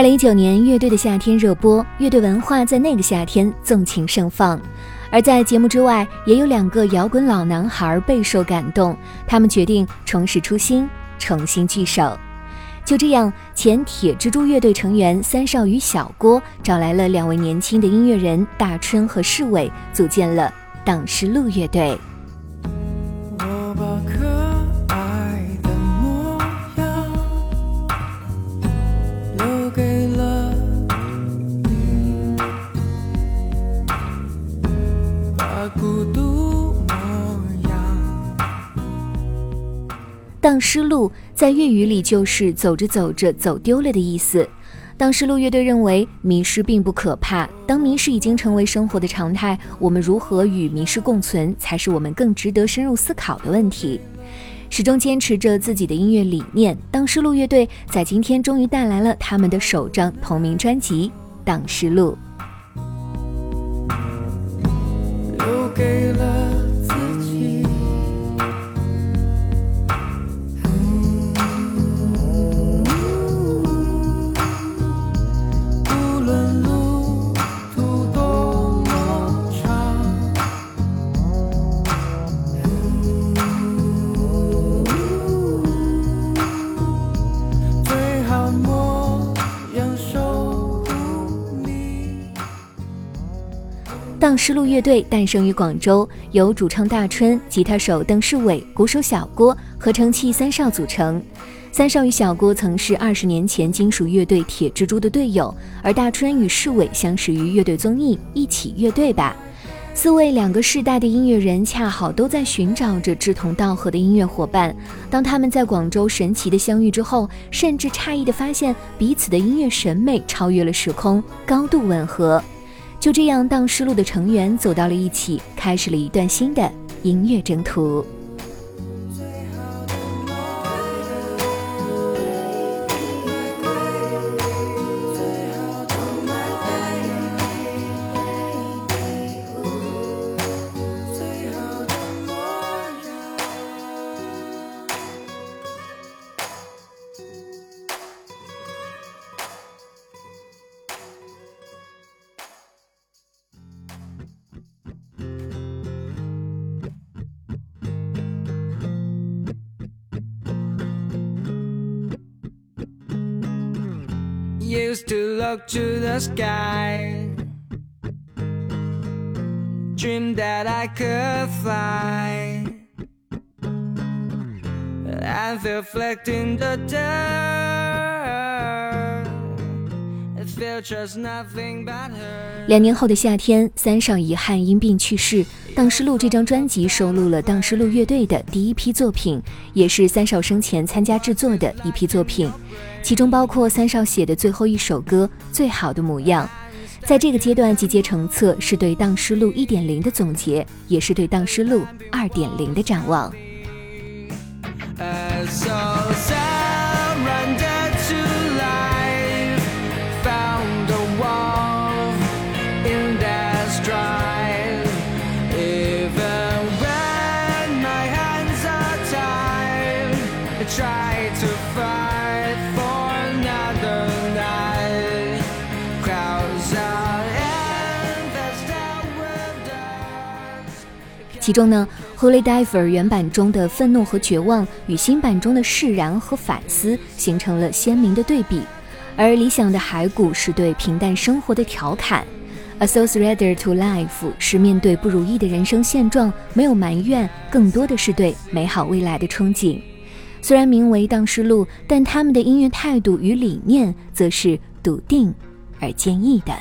二零一九年，乐队的夏天热播，乐队文化在那个夏天纵情盛放。而在节目之外，也有两个摇滚老男孩备受感动，他们决定重拾初心，重新聚首。就这样，前铁蜘蛛乐队成员三少与小郭找来了两位年轻的音乐人大春和世伟，组建了荡失路乐队。荡失路在粤语里就是走着走着走丢了的意思。荡失路乐队认为迷失并不可怕，当迷失已经成为生活的常态，我们如何与迷失共存，才是我们更值得深入思考的问题。始终坚持着自己的音乐理念，荡失路乐队在今天终于带来了他们的首张同名专辑《荡失路》。荡失路乐队诞生于广州，由主唱大春、吉他手邓世伟、鼓手小郭、合成器三少组成。三少与小郭曾是二十年前金属乐队铁蜘蛛的队友，而大春与世伟相识于乐队综艺《一起乐队吧》。四位两个世代的音乐人恰好都在寻找着志同道合的音乐伙伴。当他们在广州神奇的相遇之后，甚至诧异的发现彼此的音乐审美超越了时空，高度吻合。就这样，荡失路的成员走到了一起，开始了一段新的音乐征途。Used to look to the sky. Dream that I could fly. And reflecting the dirt. It felt just nothing but her. 两年后的夏天，三少遗憾因病去世。荡失路这张专辑收录了荡失路乐队的第一批作品，也是三少生前参加制作的一批作品。其中包括三少写的最后一首歌《最好的模样》，在这个阶段集结成册，是对《荡失路》一点零的总结，也是对《荡失路》二点零的展望。其中呢，《Holy Diver》原版中的愤怒和绝望，与新版中的释然和反思形成了鲜明的对比。而《理想的骸骨》是对平淡生活的调侃，《A s o c i a t e r to Life》是面对不如意的人生现状没有埋怨，更多的是对美好未来的憧憬。虽然名为荡失路，但他们的音乐态度与理念则是笃定而坚毅的。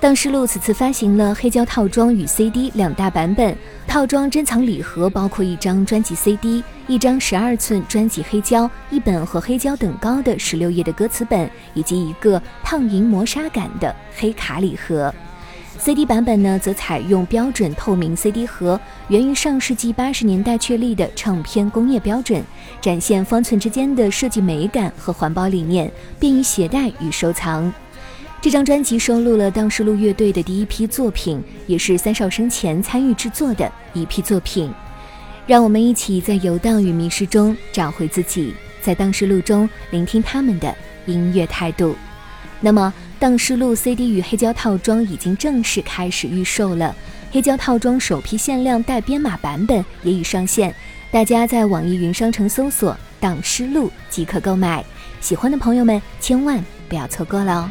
当时路此次发行了黑胶套装与 CD 两大版本，套装珍藏礼盒包括一张专辑 CD、一张十二寸专辑黑胶、一本和黑胶等高的十六页的歌词本，以及一个烫银磨砂感的黑卡礼盒。CD 版本呢，则采用标准透明 CD 盒，源于上世纪八十年代确立的唱片工业标准，展现方寸之间的设计美感和环保理念，便于携带与收藏。这张专辑收录了当时路乐队的第一批作品，也是三少生前参与制作的一批作品。让我们一起在游荡与迷失中找回自己，在当时路中聆听他们的音乐态度。那么，当时路 CD 与黑胶套装已经正式开始预售了，黑胶套装首批限量带编码版本也已上线，大家在网易云商城搜索“荡失路”即可购买。喜欢的朋友们千万不要错过了哦！